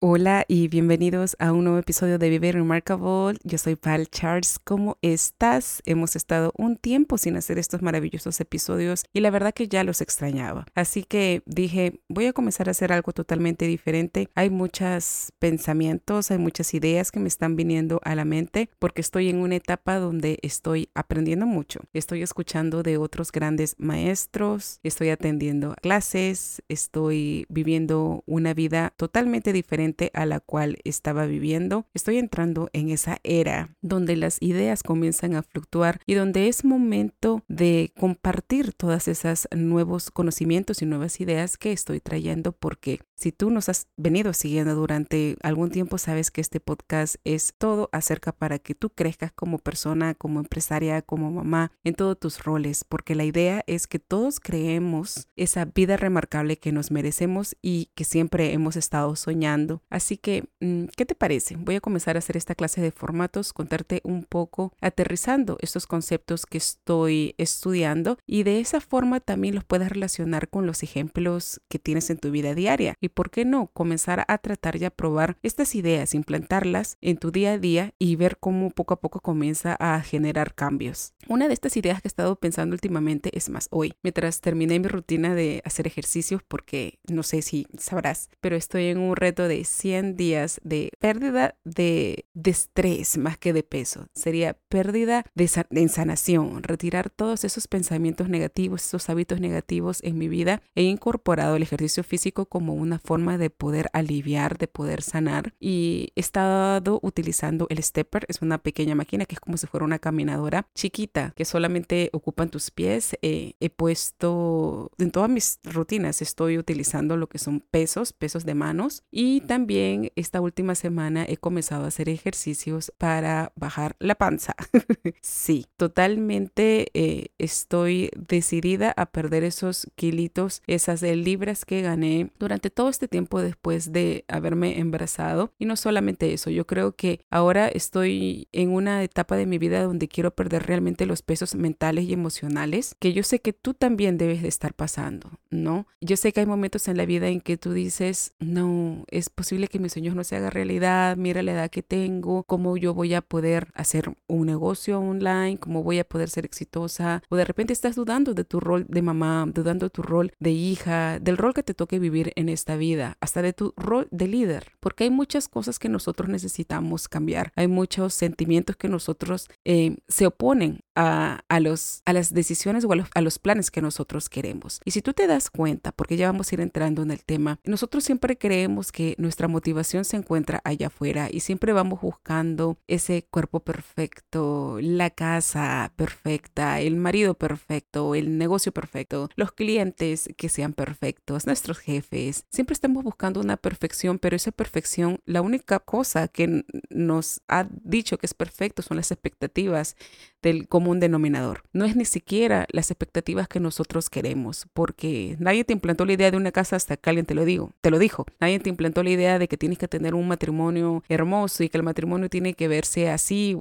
Hola y bienvenidos a un nuevo episodio de Vive Remarkable. Yo soy Val Charles. ¿Cómo estás? Hemos estado un tiempo sin hacer estos maravillosos episodios y la verdad que ya los extrañaba. Así que dije, voy a comenzar a hacer algo totalmente diferente. Hay muchos pensamientos, hay muchas ideas que me están viniendo a la mente porque estoy en una etapa donde estoy aprendiendo mucho. Estoy escuchando de otros grandes maestros, estoy atendiendo clases, estoy viviendo una vida totalmente diferente a la cual estaba viviendo. Estoy entrando en esa era donde las ideas comienzan a fluctuar y donde es momento de compartir todas esas nuevos conocimientos y nuevas ideas que estoy trayendo porque si tú nos has venido siguiendo durante algún tiempo, sabes que este podcast es todo acerca para que tú crezcas como persona, como empresaria, como mamá, en todos tus roles, porque la idea es que todos creemos esa vida remarcable que nos merecemos y que siempre hemos estado soñando. Así que, mm, ¿qué te parece? Voy a comenzar a hacer esta clase de formatos, contarte un poco, aterrizando estos conceptos que estoy estudiando y de esa forma también los puedes relacionar con los ejemplos que tienes en tu vida diaria y por qué no comenzar a tratar y a probar estas ideas, implantarlas en tu día a día y ver cómo poco a poco comienza a generar cambios. Una de estas ideas que he estado pensando últimamente es más hoy, mientras terminé mi rutina de hacer ejercicios porque no sé si sabrás, pero estoy en un reto de 100 días de pérdida de, de estrés más que de peso. Sería pérdida de, de sanación, retirar todos esos pensamientos negativos, esos hábitos negativos en mi vida. He incorporado el ejercicio físico como una forma de poder aliviar, de poder sanar. Y he estado utilizando el stepper, es una pequeña máquina que es como si fuera una caminadora chiquita que solamente ocupan tus pies. Eh, he puesto en todas mis rutinas, estoy utilizando lo que son pesos, pesos de manos. Y también esta última semana he comenzado a hacer ejercicios para bajar la panza. sí, totalmente eh, estoy decidida a perder esos kilitos, esas libras que gané durante todo este tiempo después de haberme embarazado. Y no solamente eso, yo creo que ahora estoy en una etapa de mi vida donde quiero perder realmente los pesos mentales y emocionales que yo sé que tú también debes de estar pasando, ¿no? Yo sé que hay momentos en la vida en que tú dices, no, es posible que mis sueños no se hagan realidad, mira la edad que tengo, cómo yo voy a poder hacer un negocio online, cómo voy a poder ser exitosa, o de repente estás dudando de tu rol de mamá, dudando de tu rol de hija, del rol que te toque vivir en esta vida, hasta de tu rol de líder, porque hay muchas cosas que nosotros necesitamos cambiar, hay muchos sentimientos que nosotros eh, se oponen a, a, los, a las decisiones o a los, a los planes que nosotros queremos. Y si tú te das cuenta, porque ya vamos a ir entrando en el tema, nosotros siempre creemos que nuestra motivación se encuentra allá afuera y siempre vamos buscando ese cuerpo perfecto, la casa perfecta, el marido perfecto, el negocio perfecto, los clientes que sean perfectos, nuestros jefes. Siempre estamos buscando una perfección, pero esa perfección, la única cosa que nos ha dicho que es perfecto son las expectativas del común denominador. No es ni siquiera las expectativas que nosotros queremos, porque nadie te implantó la idea de una casa hasta que alguien te lo digo, te lo dijo. Nadie te implantó la idea de que tienes que tener un matrimonio hermoso y que el matrimonio tiene que verse así así,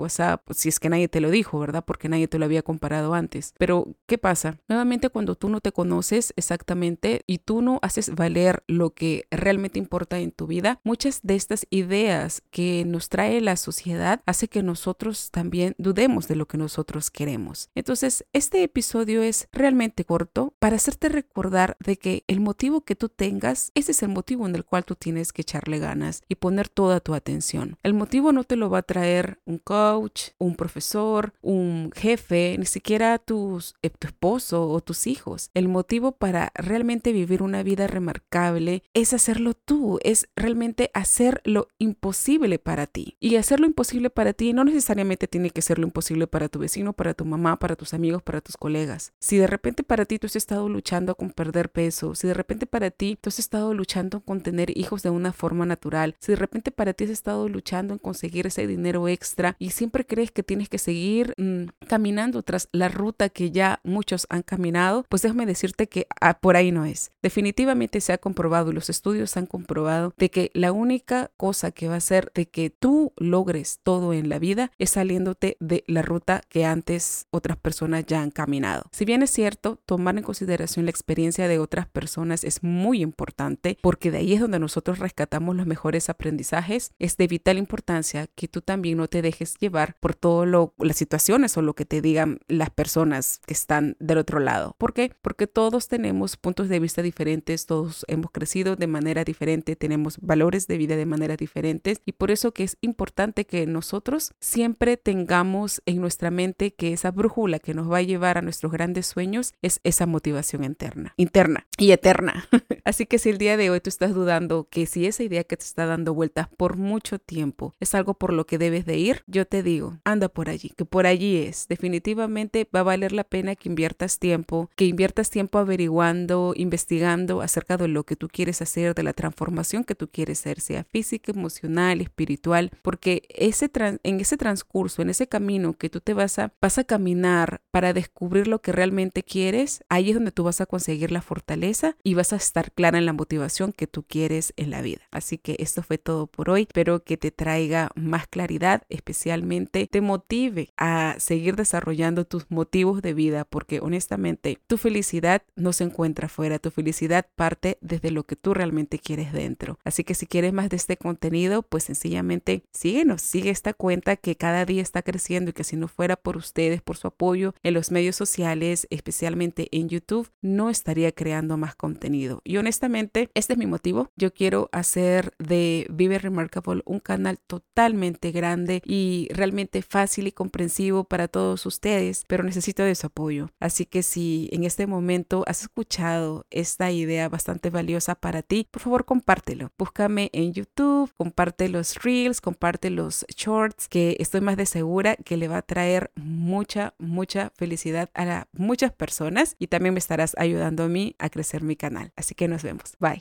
si es que nadie te lo dijo, ¿verdad? Porque nadie te lo había comparado antes. Pero, ¿qué pasa? Nuevamente, cuando tú no te conoces exactamente y tú no haces valer lo que realmente importa en tu vida, muchas de estas ideas que nos trae la sociedad hace que nosotros también dudemos de lo que nosotros queremos. Entonces, este episodio es realmente corto para hacerte recordar de que el motivo que tú tengas, ese es el motivo en el cual tú tienes que echarle ganas y poner toda tu atención. El motivo no te lo va a traer un coach, un profesor, un jefe, ni siquiera tus, eh, tu esposo o tus hijos. El motivo para realmente vivir una vida remarcable es hacerlo tú, es realmente hacer lo imposible para ti. Y hacer lo imposible para ti no necesariamente tiene que ser lo imposible para tu vecino, para tu mamá, para tus amigos, para tus colegas. Si de repente para ti tú has estado luchando con perder peso, si de repente para ti tú has estado luchando con tener hijos de una forma natural, si de repente para ti has estado luchando en conseguir ese dinero extra y siempre crees que tienes que seguir mm, caminando tras la ruta que ya muchos han caminado, pues déjame decirte que ah, por ahí no es. Definitivamente se ha comprobado y los estudios han comprobado de que la única cosa que va a hacer de que tú logres todo en la vida es saliéndote de la ruta que antes otras personas ya han caminado. Si bien es cierto, tomar en consideración la experiencia de otras personas es muy importante porque de ahí es donde nosotros rescatamos los mejores aprendizajes. Es de vital importancia que tú también no te dejes llevar por todas las situaciones o lo que te digan las personas que están del otro lado. ¿Por qué? Porque todos tenemos puntos de vista diferentes, todos hemos crecido de manera diferente, tenemos valores de vida de manera diferentes y por eso que es importante que nosotros siempre tengamos en nuestra mente que esa brújula que nos va a llevar a nuestros grandes sueños es esa motivación interna, interna y eterna. Así que si el día de hoy tú estás dudando que si esa idea que te está dando vueltas por mucho tiempo es algo por lo que debes de ir, yo te digo, anda por allí, que por allí es. Definitivamente va a valer la pena que inviertas tiempo, que inviertas tiempo averiguando, investigando acerca de lo que tú quieres hacer, de la transformación que tú quieres hacer, sea física, emocional, espiritual, porque ese en ese transcurso, en ese camino que tú te vas a, vas a caminar para descubrir lo que realmente quieres, ahí es donde tú vas a conseguir la fortaleza y vas a estar clara en la motivación que tú quieres en la vida. Así que esto fue todo por hoy. Espero que te traiga más claridad, especialmente te motive a seguir desarrollando tus motivos de vida, porque honestamente tu felicidad no se encuentra fuera, tu felicidad parte desde lo que tú realmente quieres dentro. Así que si quieres más de este contenido, pues sencillamente síguenos, sigue esta cuenta que cada día está creciendo y que si no fuera por ustedes, por su apoyo en los medios sociales, especialmente en YouTube, no estaría creando más contenido. Y honestamente, este es mi motivo. Yo quiero de Vive Remarkable un canal totalmente grande y realmente fácil y comprensivo para todos ustedes, pero necesito de su apoyo. Así que si en este momento has escuchado esta idea bastante valiosa para ti, por favor compártelo. Búscame en YouTube, comparte los reels, comparte los shorts, que estoy más de segura que le va a traer mucha, mucha felicidad a muchas personas y también me estarás ayudando a mí a crecer mi canal. Así que nos vemos. Bye.